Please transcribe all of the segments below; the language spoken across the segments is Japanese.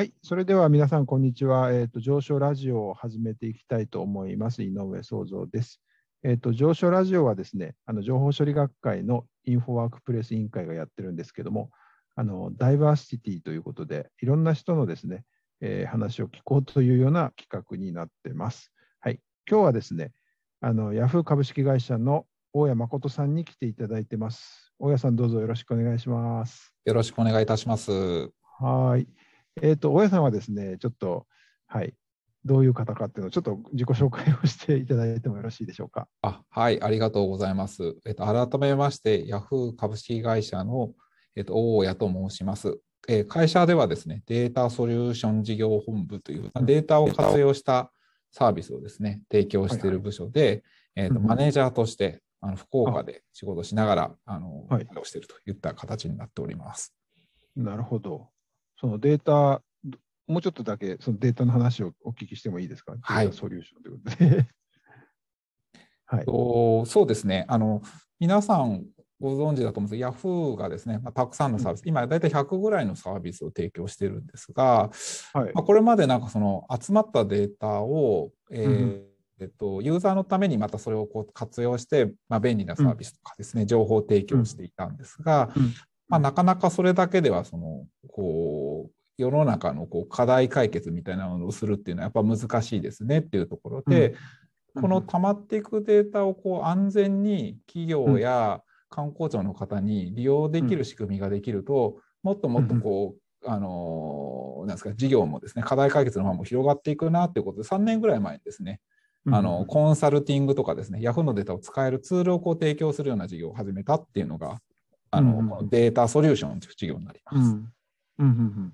はい、それでは皆さん、こんにちは。えっ、と、上昇ラジオを始めていきたいと思います。井上創造です。えっ、と、上昇ラジオはですね、あの情報処理学会のインフォワークプレス委員会がやってるんですけども、あのダイバーシティということで、いろんな人のですね、えー話を聞こうというような企画になってます。はい、今日はですね、あのヤフー株式会社の大谷誠さんに来ていただいてます。大谷さん、どうぞよろしくお願いします。よろしくお願いいたします。はい。えっ、と、大家さんはですね、ちょっと、はい、どういう方かっていうのを、ちょっと自己紹介をしていただいてもよろしいでしょうか？あはい、ありがとうございます。えっと、改めまして、ヤフー株式会社の、えっと、大谷と申します。えー会社ではですね、データソリューション事業本部といううんデータを活用したサービスをですね、提供している部署で、えっと、うんうんマネージャーとして、あの福岡で仕事しながら、あの、はいしているといった形になっております。なるほど。そのデータ、どもうちょっとだけそのデータの話をお聞きしてもいいですか？はい。ソリューションということで。はい。とそうですね、あの皆さんご存知だと思うんです。が、ヤフーがですね、まあ、たくさんのサービス、今、大体100ぐらいのサービスを提供しているんですが、はい。まあ、これまでなんかその集まったデータを、えーうんうん。えっと、ユーザーのためにまたそれをこう活用して、まあ、便利なサービスとかですね、情報提供していたんですが、うんまあ、なかなかそれだけではそのこう世の中のこう課題解決みたいなのをするっていうのはやっぱ難しいですねっていうところで、うん。この溜まっていくデータをこう安全に企業や観光庁の方に利用できる仕組みができると、もっともっとこう、あのなんですか事業もですね課題解決の方も広がっていくなっていうことで3年ぐらい前にですね、あのコンサルティングとかですね、ヤフーのデータを使えるツールをこう提供するような事業を始めたっていうのが、あのうんこのデータソリューションという事業になります。うんうんうんうん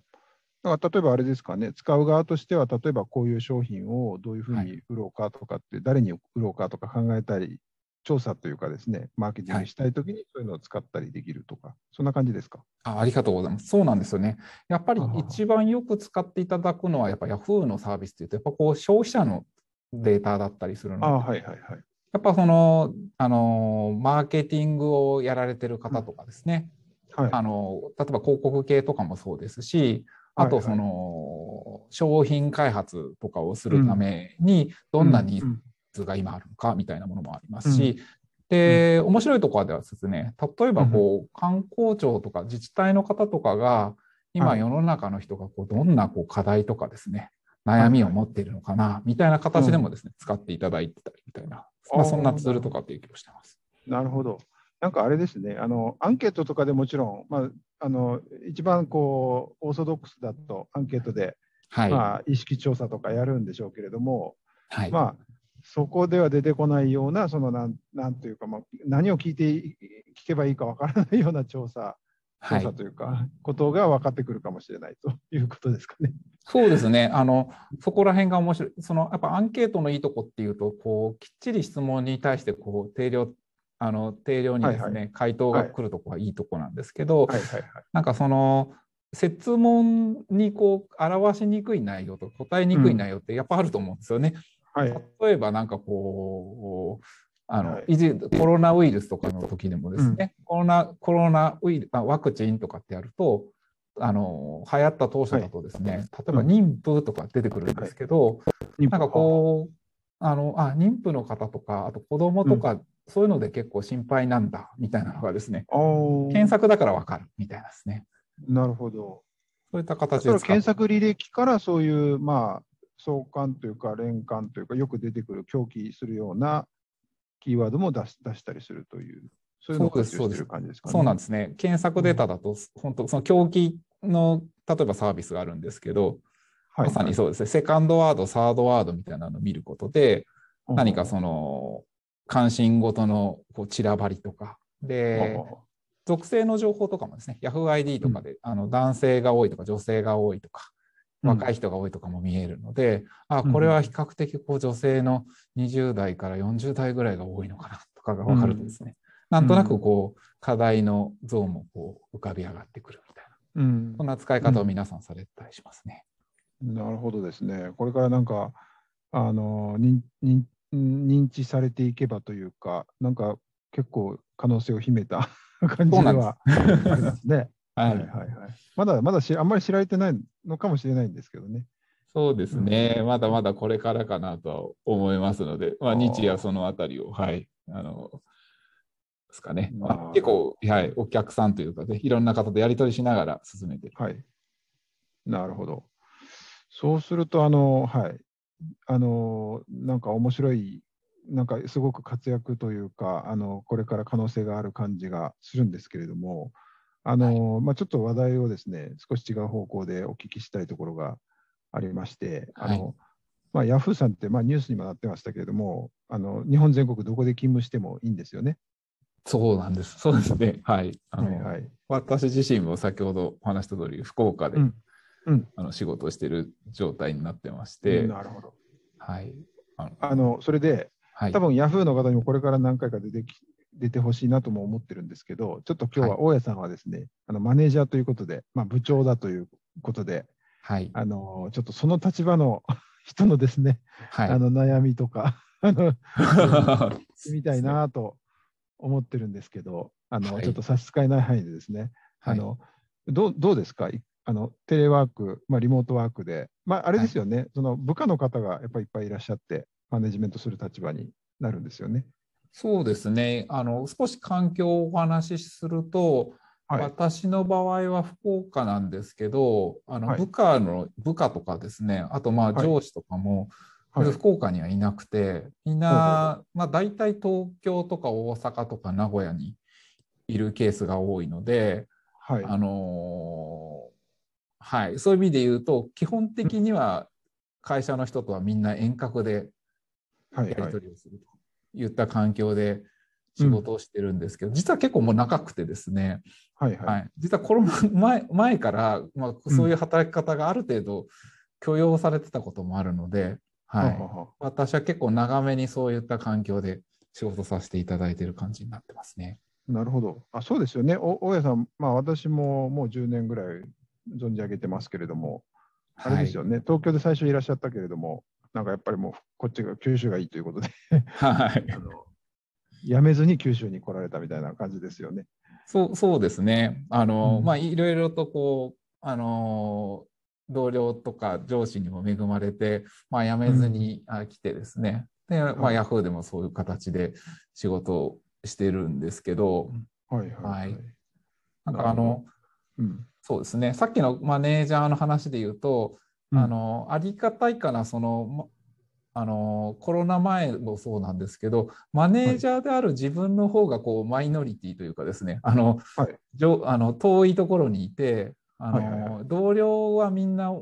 だから例えばあれですかね、使う側としては、例えばこういう商品をどういうふうに売ろうかとかって、誰に売ろうかとか考えたり、調査というかですね、マーケティングしたいときにそういうのを使ったりできるとか、そんな感じですか？あありがとうございます。そうなんですよね。やっぱり一番よく使っていただくのは、やっぱ Yahoo のサービスというと、やっぱこう消費者のデータだったりするので、はいはいはい。やっぱその、あの、マーケティングをやられてる方とかですね、はい、あの、例えば広告系とかもそうですし、あとその、商品開発とかをするために、どんなニーうんズが今あるのかみたいなものもありますし、で、面白いところではですね、例えばこう、観光庁とか自治体の方とかが、はい。今世の中の人がこうどんなこう課題とかですね、悩みを持っているのかな、みたいな形でもですね、使っていただいてたりみたいな、まあ、そんなツールとか提供してます。なるほど。なんかあれですね、あのアンケートとかでもちろん、まあ、あの一番こうオーソドックスだとアンケートで、はい。まあ、意識調査とかやるんでしょうけれども、はい。まあ、そこでは出てこないような、そのなんなんというか、まあ、何を聞いてい聞けばいいかわからないような調査、はい調査というか、ことが分かってくるかもしれないということですかね。そうですね。あの、そこら辺が面白い。その、やっぱアンケートのいいとこっていうと、こう、きっちり質問に対して、こう、定量、あの、定量にですね、はい回答が来るとこはいいとこなんですけど、はいはいはい。なんかその、設問にこう、表しにくい内容と答えにくい内容ってやっぱあると思うんですよね。はい例えばなんかこう、あの、はい。以前コロナウイルスとかの時でもですね、コロナ、コロナウイルス、あワクチンとかってやると、あの、流行った当初だとですね、例えば妊婦とか出てくるんですけど、なんかこう、あの、あ、妊婦の方とか、あと子供とか、そういうので結構心配なんだ、みたいなのがですね、検索だからわかる、みたいなですね。なるほど。そういった形で検索履歴からそういう、まあ、相関というか、連関というか、よく出てくる、狂気するようなキーワードも出し出したりするという、そういうのを活用してる感じですかね。そうなんですね。検索データだと、本当その狂気の、例えばサービスがあるんですけど、はいまさにそうです。ね、セカンドワード、サードワードみたいなのを見ることで、何かその、関心事のこう散らばりとか、で、属性の情報とかもですね、YahooID とかで、あの男性が多いとか女性が多いとか、若い人が多いとかも見えるので、あ、これは比較的こう女性の20代から40代ぐらいが多いのかなとかが分かるとですね、なんとなくこう課題の像もこう浮かび上がってくるみたいな、うん。そんな使い方を皆さんされたりしますね。なるほどですね。これからなんか、あの認認認知されていけばというか、なんか結構可能性を秘めた 感じでそうなんはありますね。はいはいはいはい。まだまだしあんまり知られてないのかもしれないんですけどね。そうですね、まだまだこれからかなとは思いますので、まあ、日夜そのあたりを、はい、あの、ですかね、まあ、結構、はい、お客さんというかで、いろんな方とやり取りしながら進めてる。はい。なるほど。そうすると、あの、はい。あの、なんか面白い、なんかすごく活躍というか、あの、これから可能性がある感じがするんですけれども、あの、まあ、ちょっと話題をですね、少し違う方向でお聞きしたいところがありまして、あの、はいまあ、ヤフーさんって、まあ、ニュースにもなってましたけれども、あの、日本全国どこで勤務してもいいんですよね。そうなんです。そうですね。はい。あのはいはい。私自身も先ほどお話した通り、福岡で、うんうんあの仕事をしている状態になってまして、なるほど。はい。あのあの、それで、はい多分ヤフーの方にもこれから何回か出てき出てほしいなとも思ってるんですけど、ちょっと今日は大家さんはですね、あのマネージャーということで、まあ、部長だということで、はい。あのちょっとその立場の 人のですね、はい。あの悩みとか あの みたいなと思ってるんですけど、あのはい。ちょっと差し支えない範囲でですね、はい。あのどうどうですか？いあのテレワーク、まあ、リモートワークで、まあ、あれですよね、その部下の方がやっぱりいっぱいいらっしゃって、マネジメントする立場になるんですよね。そうですね。あの、少し環境をお話しすると、はい。私の場合は福岡なんですけど、あのはい部下の、部下とかですね、あとまあはい上司とかも、はい福岡にはいなくて、みんな、まあ大体東京とか大阪とか名古屋にいるケースが多いので、はい。あのーはい、そういう意味で言うと、基本的には会社の人とはみんな遠隔ではい。やりはい。取りをするといった環境で仕事をしてるんですけど、実は結構もう長くてですね、はい。ははい。い、実はコロナ 前前から、まあ、そういう働き方がある程度許容されてたこともあるので、はい、ははは私は結構長めにそういった環境で仕事させていただいている感じになってますね。なるほど。あ、そうですよね。お大家さん、まあ私ももう10年ぐらい存じ上げてますけれども、あれですよね、東京で最初いらっしゃったけれども、なんかやっぱりもうこっちが九州がいいということで、はい、は いあの辞めずに九州に来られたみたいな感じですよね。そうそうですね。あの、うんまあいろいろとこうあの同僚とか上司にも恵まれて、まあ辞めずに、あ来てですね。で、まあはいヤフーでもそういう形で仕事をしてるんですけど、はいはい、はいなんなるほどかあのうん。そうですね。さっきのマネージャーの話で言うと、うんあのありがたいかなそのまあのコロナ前もそうなんですけどマネージャーである自分の方がこうマイノリティというかですねあの、あの遠いところにいてあの、同僚はみんな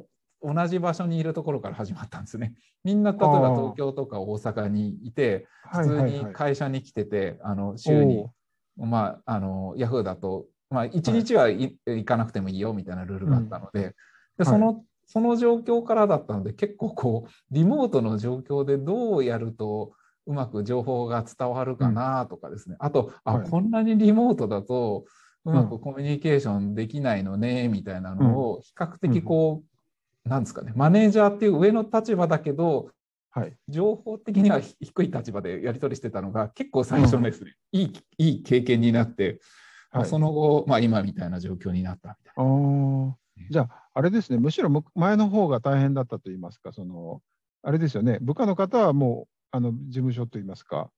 同じ場所にいるところから始まったんですね。みんな例えば東京とか大阪にいてはい普通に。会社に来てて、あの週にまあ、あのヤフーだと、まあ、1日はい行かなくてもいいよみたいなルールがあったので,、でそのその状況からだったので結構こうリモートの状況でどうやるとうまく情報が伝わるかなとかですね、あとあ、はい。こんなにリモートだとうまくうんコミュニケーションできないのねみたいなのを比較的こう、なんですかね。マネージャーっていう上の立場だけどはい。情報的にはひ低い立場でやり取りしてたのが結構最初ですね、いいいい経験になって、まあはい。その後、まあ、今みたいな状況になったみたいあー。じゃあ、あれですね、むしろむ前の方が大変だったと言いますか、そのあれですよね、部下の方はもうあの事務所と言いますか、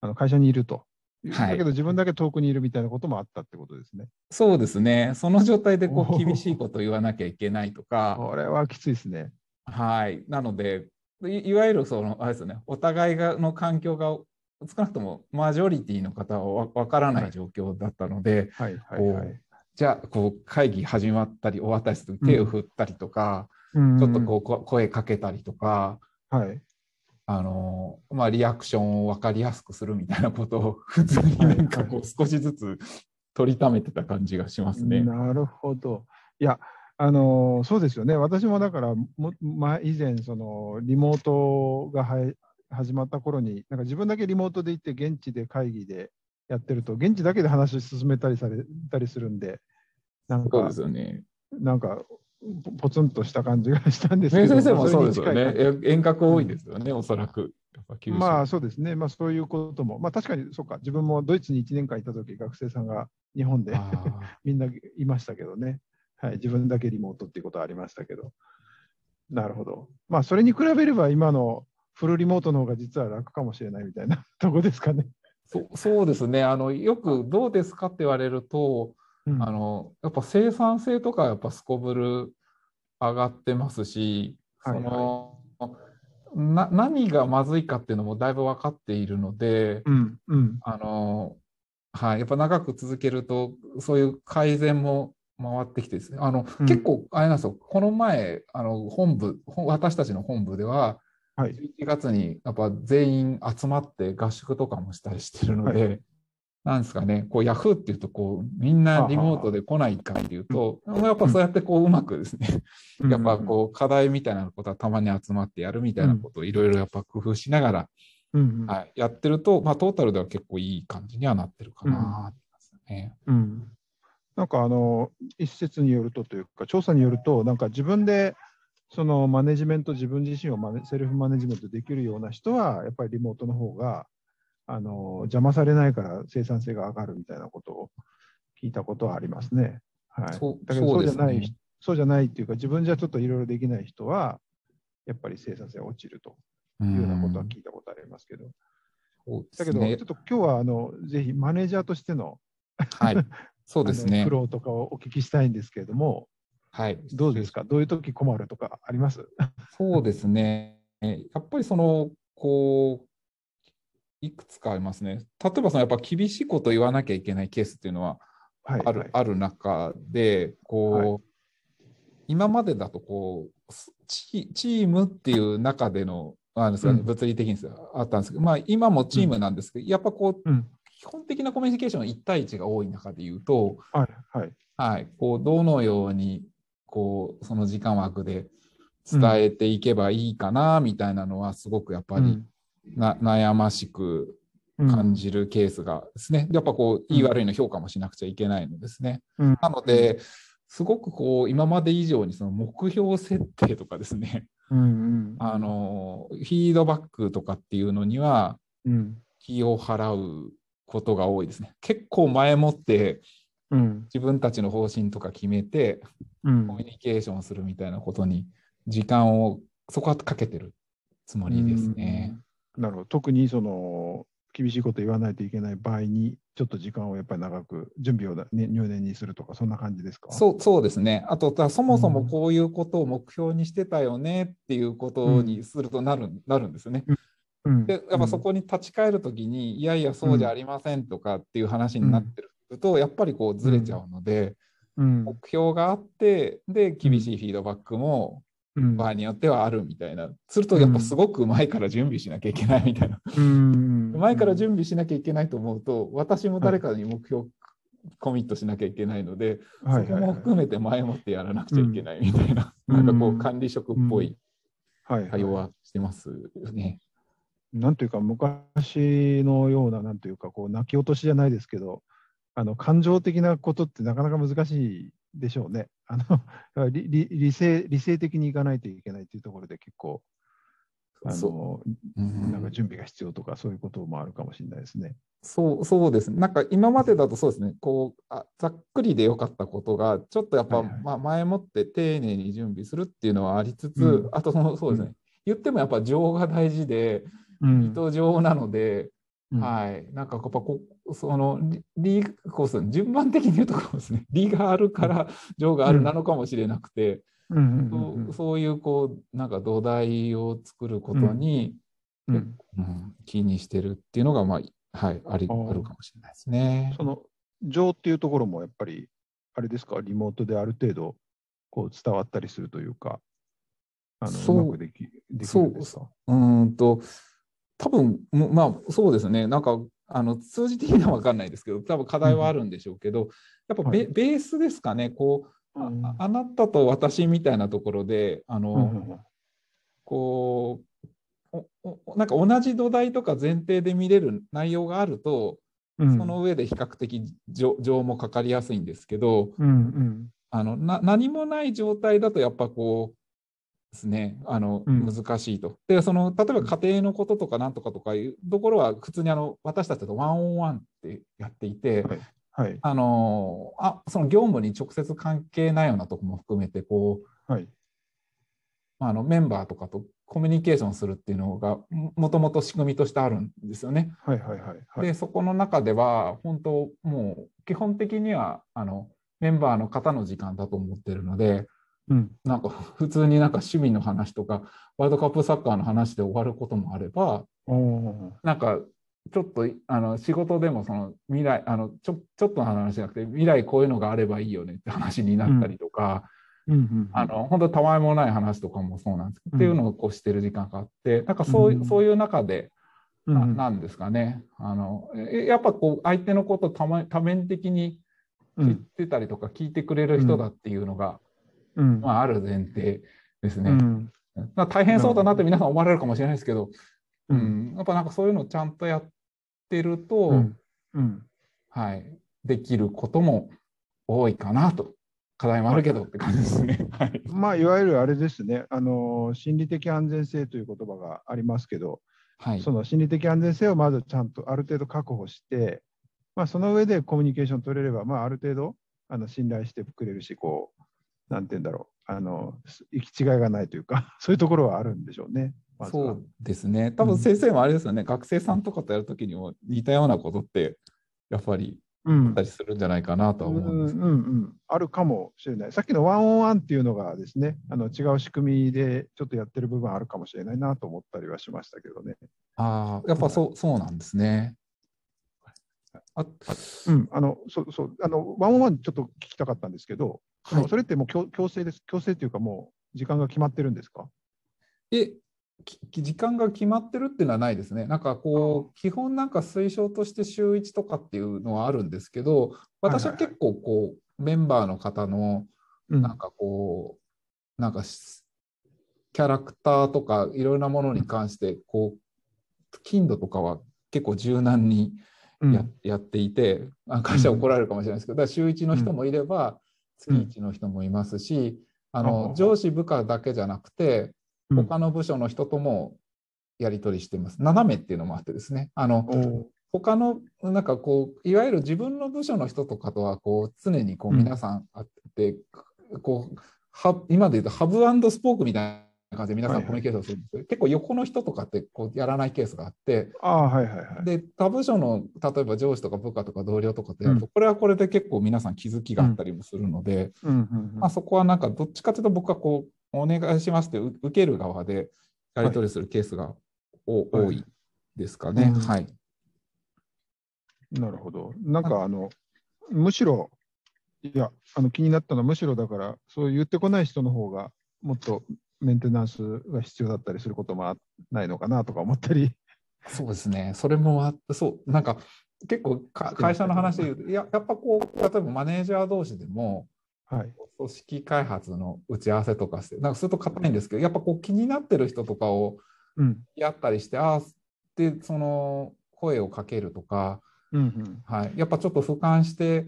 あの会社にいると。はい。だけど自分だけ遠くにいるみたいなこともあったってことですね。そうですね、その状態でこう厳しいこと言わなきゃいけないとか、これはきついですね。はい、なのでい、いわゆるそのあれですよね、お互いがの環境が少なくともマジョリティの方はわ分からない状況だったので、はいはいこうはい。じゃあこう会議始まったり終わったりすると手を振ったりとか、ちちょっとこうこ声かけたりとか、うん。はい。あのまあ、リアクションを分かりやすくするみたいなことを 普通になんかこう少しずつ取りためてた感じがしますね。なるほど。いや、あのそうですよね。私もだから、もま、以前、そのリモートがはい始まった頃に、なんか自分だけリモートで行って、現地で会議でやってると、現地だけで話進めたりされたりするんで、なんかで、すよね。なんか、ポポツンとした感じがしたんですけど、先生もまあそうですよね。遠隔多いですよね、おそらく。まあそうですね、まあ、そういうことも、まあ、確かにそうか、自分もドイツに1年間いたとき、学生さんが日本で みんないましたけどね、はい、自分だけリモートっていうことはありましたけど、なるほど、まあ、それに比べれば、今のフルリモートの方が実は楽かもしれないみたいなとこですかね。そそうですね。あの、よくどうですかって言われると、うん、あのやっぱ生産性とかやっぱすこぶる上がってますし、その、な何がまずいかっていうのもだいぶ分かっているので、うんうん、あのはい、やっぱ長く続けるとそういう改善も回ってきてですね。あの、うん、結構あれなんですよ。この前あの本部私たちの本部では、はい、11月にやっぱ全員集まって合宿とかもしたりしてるので、はい、なんですかね、こうヤフーっていうとこうみんなリモートで来ないかっていうと、やっぱそうやってこううまくですね、やっぱこう課題みたいなことはたまに集まってやるみたいなことをいろいろやっぱ工夫しながら、はい、やってると、まあ、トータルでは結構いい感じにはなってるかな、ね。うん、なんかあの一説によるとというか調査によるとなんか自分でそのマネジメント自分自身をマネセルフマネジメントできるような人はやっぱりリモートの方があの邪魔されないから生産性が上がるみたいなことを聞いたことはありますね。はい、だけどそうじゃない、ね、そうじゃないっていうか、自分じゃちょっといろいろできない人は、やっぱり生産性が落ちるというようなことは聞いたことありますけど。だけど、ちょっと今日はあのぜひマネージャーとしての、はい、そうですね。苦労とかをお聞きしたいんですけれども、はい、どうですか、どういう時困るとかあります？そうですね、やっぱりそのこういくつかありますね。例えばそのやっぱ厳しいこと言わなきゃいけないケースっていうのはあるはい。はい、ある中でこう、はい、今までだとこうチームっていう中でのあですか、ね、物理的にあったんですけど、まあ、今もチームなんですけど、うん、やっぱこう、うん、基本的なコミュニケーションは1対1が多い中で言うと、はいはい。はい、こうどのようにこうその時間枠で伝えていけばいいかなみたいなのはすごくやっぱり、な悩ましく感じるケースがですね、うん、やっぱこう、いい悪いの評価もしなくちゃいけないのですね。うん、なので、すごくこう、今まで以上にその目標設定とかですね、うんうん、あの、フィードバックとかっていうのには、気を払うことが多いですね。結構前もって、自分たちの方針とか決めて、コミュニケーションするみたいなことに時間をそこはかけてるつもりですね。なるほど。特にその厳しいこと言わないといけない場合に、ちょっと時間をやっぱり長く準備を、ね、入念にするとか、そんな感じですか？そうそうですね。あと、そもそもこういうことを目標にしてたよねっていうことにするとなるうん、なるんですよね。うん、でやっぱそこに立ち返るときに、いやいや、そうじゃありませんとかっていう話になってると、やっぱりこうずれちゃうので、目標があって、で、厳しいフィードバックも場合によってはあるみたいな、するとやっぱすごく前から準備しなきゃいけないみたいな、前から準備しなきゃいけないと思うと私も誰かに目標コミットしなきゃいけないので、そこも含めて前もってやらなくちゃいけないみたいな、なんかこう管理職っぽい。対応はしてますよね。なんというか昔のようななんというかこう泣き落としじゃないですけどあの感情的なことってなかなか難しいでしょうね。あの 理理性理性的にいかないといけないというところで結構あの、う。ん、なんか準備が必要とかそういうこともあるかもしれないですね。そうそうですね。なんか今までだとそうですね、こうあざっくりでよかったことが、ちょっとやっぱ、はいはい、まあ、前もって丁寧に準備するっていうのはありつつ、うん、あとそのそうですね、うん、言ってもやっぱ情が大事で、糸情なので、はい、なんかやっぱこそのリーコース順番的に言うところですね。リがあるから情があるなのかもしれなくて、そういうこうなんか土台を作ることに、うん、うん、気にしてるっていうのが、まあはい、ありあるかもしれないですね。その情っていうところもやっぱりあれですか？リモートである程度こう伝わったりするというかあのう。まくできできるんですか？うんと多分まあそうですね。なんかあの数字的には分かんないですけど多分課題はあるんでしょうけど、やっぱベはい、ベースですかね。こうああなたと私みたいなところであの、うん、こうなんか同じ土台とか前提で見れる内容があると、うん、その上で比較的情もかかりやすいんですけど、うんうん、あのな何もない状態だとやっぱこうですね、あの、うん難しいと。で、その、例えば家庭のこととかなんとかとかいうところは、普通にあの、私たちとワンオンワンってやっていて、はいはい。あの、あ、その業務に直接関係ないようなところも含めて、こう、はい。まああのメンバーとかとコミュニケーションするっていうのがももともと仕組みとしてあるんですよね。はいはいはいはい。でそこの中では本当もう基本的にはあのメンバーの方の時間だと思ってるのでうん。なんか普通になんか趣味の話とかワールドカップサッカーの話で終わることもあればなんかちょっとあの仕事でもその未来あのちょちょっとの話じゃなくて未来こういうのがあればいいよねって話になったりとか。ー。うんうん。あの本当たわいもない話とかもそうなんですけど、うんっていうのをこうしてる時間があってなんかそう,、うんそういう中で、ななんですかねあのえやっぱこう相手のこと多面多面的に知っうん。てたりとか聞いてくれる人だっていうのが、うん。まあ、ある前提ですね。うん。まあ大変そうだなって皆さん思われるかもしれないですけど、ううんんやっぱなんかそういうのをちゃんとやってると、うん。うん。はい、できることも多いかなと課題もあるけどって感じですね。はいまあ、いわゆるあれですね、あの心理的安全性という言葉がありますけど、はいその心理的安全性をまずちゃんとある程度確保して、まあ、その上でコミュニケーション取れれば、まあ、ある程度あの信頼してくれるし、こう、なんて言うんだろう、あの行き違いがないというか、そういうところはあるんでしょうね。まそうですね。多分先生もあれですよね、学生さんとかとやるときにも似たようなことって、やっぱりうんあったりするんじゃないかなとは思うんですうんうんうん、あるかもしれない。さっきのワンオンワンっていうのがですね、あの違う仕組みでちょっとやってる部分あるかもしれないなと思ったりはしましたけどね。ああ、やっぱそうそうなんですね。あうん、あのそうそうあのワンオンワンちょっと聞きたかったんですけど、はい。それってもう強強制です。強制っていうかもう時間が決まってるんですか？えき時間が決まってるっていうのはないですね。なんかこう、基本なんか推奨として週1とかっていうのはあるんですけど、私は結構こう、メンバーの方のうん。なんかこう、なんかしキャラクターとかいろんなものに関して、こう、頻度とかは結構柔軟にうん。や,、やっていて、あ会社は怒られるかもしれないですけど、だから週1の人もいれば、月1の人もいますし、ああのあ上司部下だけじゃなくて、うん。他の部署の人ともやり取りしています。斜めっていうのもあってですね、あの他のなんかこういわゆる自分の部署の人とかとはこう常にこううん。皆さんあって、こうは今で言うとハブスポークみたいな感じで皆さんはいはいコミュニケーションするんですけど、結構横の人とかってこうやらないケースがあってああ、はいはいはい。で他部署の例えば上司とか部下とか同僚とかとやると、うこれはこれで結構皆さん気づきがあったりもするので、うんうんうんまあ、そこはなんかどっちかというと僕はこうお願いしますってう受ける側でやり取りするケースがお、はい多いですかね。うんはい。なるほど。なんかあの、むしろ、いや、あの気になったのは、むしろだから、そう言ってこない人の方が、もっとメンテナンスが必要だったりすることもあないのかなとか思ったり。そうですね。それもあって、そう、なんか結構か会社の話で言うと、いややっぱこう、例えばマネージャー同士でも、はい。組織開発の打ち合わせとかして、なんかすると硬いんですけど、やっぱこう気になってる人とかをうん。やったりして、ああ、で、その声をかけるとか、うんうん。はい、やっぱちょっと俯瞰して、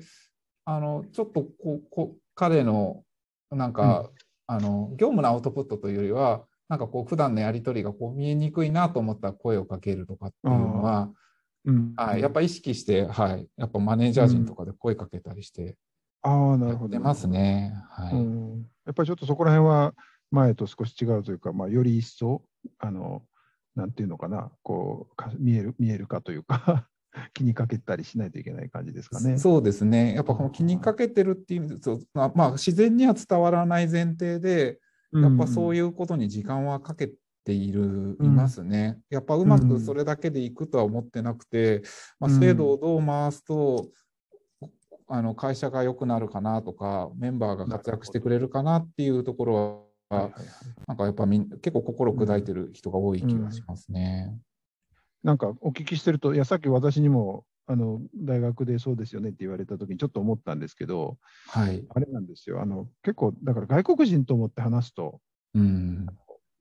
あのちょっとこうこう彼のなんか、あの業務のアウトプットというよりは、なんかこう普段のやり取りがこう見えにくいなと思ったら声をかけるとかっていうのは、うん、はい、やっぱ意識して、はい、やっぱマネージャー陣とかで声かけたりしてああ、なるほど。やってますね。はいうん。やっぱりちょっとそこら辺は前と少し違うというか、まあ、より一層、あの、なんていうのかな、こう、か見える、見えるかというか、気にかけたりしないといけない感じですかね。そうですね。やっぱこの気にかけてるっていう意味でそうまあ、まあ、自然には伝わらない前提で、やっぱそういいうことに時間はかけている、うんいますね。やっぱうまくそれだけでいくとは思ってなくて、まあ、うん制度をどう回すと、あの会社が良くなるかなとか、メンバーが活躍してくれるかなっていうところは、はいはいはいなんかやっぱみん結構心砕いてる人が多い気がしますね。なんかお聞きしてると、いや、さっき私にもあの大学でそうですよねって言われたときにちょっと思ったんですけど、はい。あれなんですよ、あの結構、だから外国人と思って話すと、うん。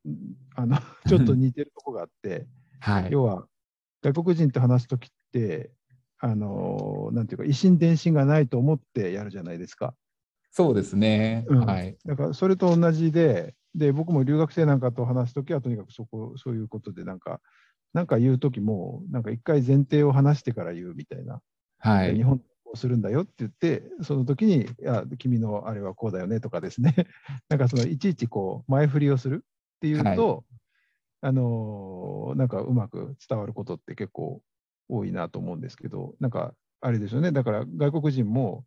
うんあのちょっと似てるとこがあって、はい。要は外国人と話すときって、あのなんていうか、維心伝心がないと思ってやるじゃないですか。そうですね。うんはい。だからそれと同じで、で、僕も留学生なんかと話すときは、とにかくそこ、そういうことで、なんか、なんか言うときも、なんか一回前提を話してから言うみたいな。はい。日本をするんだよって言って、その時に、いや、君のあれはこうだよねとかですね、なんかそのいちいちこう前振りをするっていうと、あのーなんかうまく伝わることって結構多いなと思うんですけど、なんかあれですよね、だから外国人も、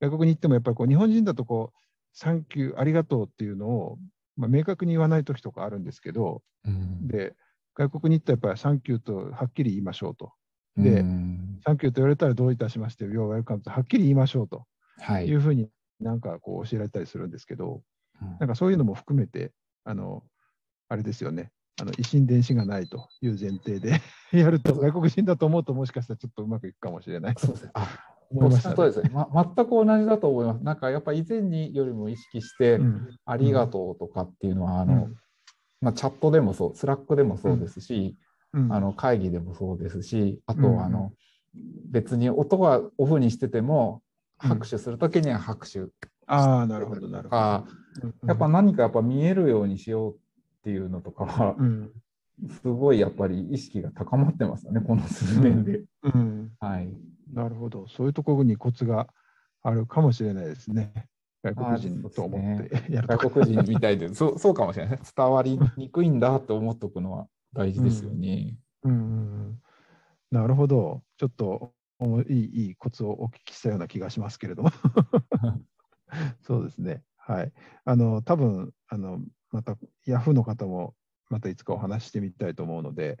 外国に行ってもやっぱりこう日本人だとこう、サンキュー、ありがとうっていうのを、まあ、明確に言わない時とかあるんですけど、うんで、外国に行ったらやっぱりサンキューとはっきり言いましょうと。でうんサンキューと言われたらどういたしまして、ようウェルカムとはっきり言いましょうとはいい。うふうになんかこう教えられたりするんですけど、うんなんかそういうのも含めて、あの、あれですよね、あの、維新伝心がないという前提で やると、外国人だと思うともしかしたらちょっとうまくいくかもしれないとそうですね。あ、思いました、そうですね。ま、全く同じだと思います。なんかやっぱ以前によりも意識して、うんありがとうとかっていうのは、ああの、まあ、チャットでもそう、 Slack でもそうですし、うんあの会議でもそうですし、あうんとあの、別に音がオフにしてても、うん拍手するときには拍手ああ、なるほど、なるほど。やっぱ何かやっぱ見えるようにしようっていうのとかはう、ん、すごいやっぱり意識が高まってますよね、この数年で。うん、はい。なるほど、そういうところにコツがあるかもしれないですね。外国人と思ってやるとか。外国人みたいで、そうそうかもしれない。伝わりにくいんだと思っとくのは大事ですよね。うんうんうんなるほど。ちょっといいいいコツをお聞きしたような気がしますけれども。そうですね。はい。あの、多分あの、また、ヤフーの方も、またいつかお話ししてみたいと思うので、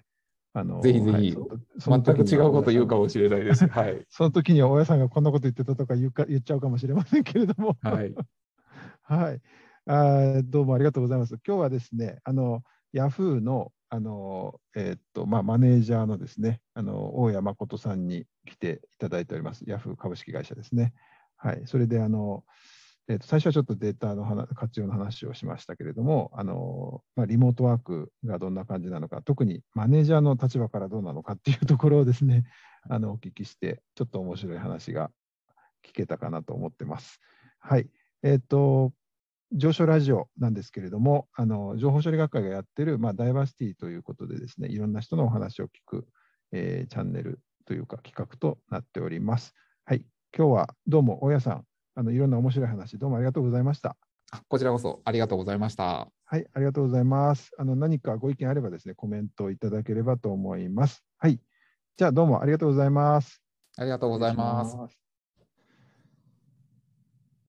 あのぜひぜひはいそその全く違うこと言うかもしれないです。はい。その時には大家さんがこんなこと言ってたとか言うか言っちゃうかもしれませんけれども。はい。はい。あーどうもありがとうございます。今日はですね、あの、ヤフーの、あの、えーっと、まあ、マネージャーのですね、あの、大谷誠さんに来ていただいております。ヤフー株式会社ですね。はい。それで、あの、えーと、最初はちょっとデータの活用の話をしましたけれども、あの、まあ、リモートワークがどんな感じなのか、特にマネージャーの立場からどうなのかっていうところをですね、あの、お聞きして、ちょっと面白い話が聞けたかなと思ってます。はい。えっ、と、上昇ラジオなんですけれども、あの情報処理学会がやっている、まあ、ダイバーシティということでですね、いろんな人のお話を聞く、えーチャンネルというか企画となっております。はい。今日はどうも大家さん、あのいろんな面白い話、どうもありがとうございました。あこちらこそありがとうございました。はい、ありがとうございます。あの何かご意見あればですね、コメントをいただければと思います。はい。じゃあどうもありがとうございます。ありがとうございます。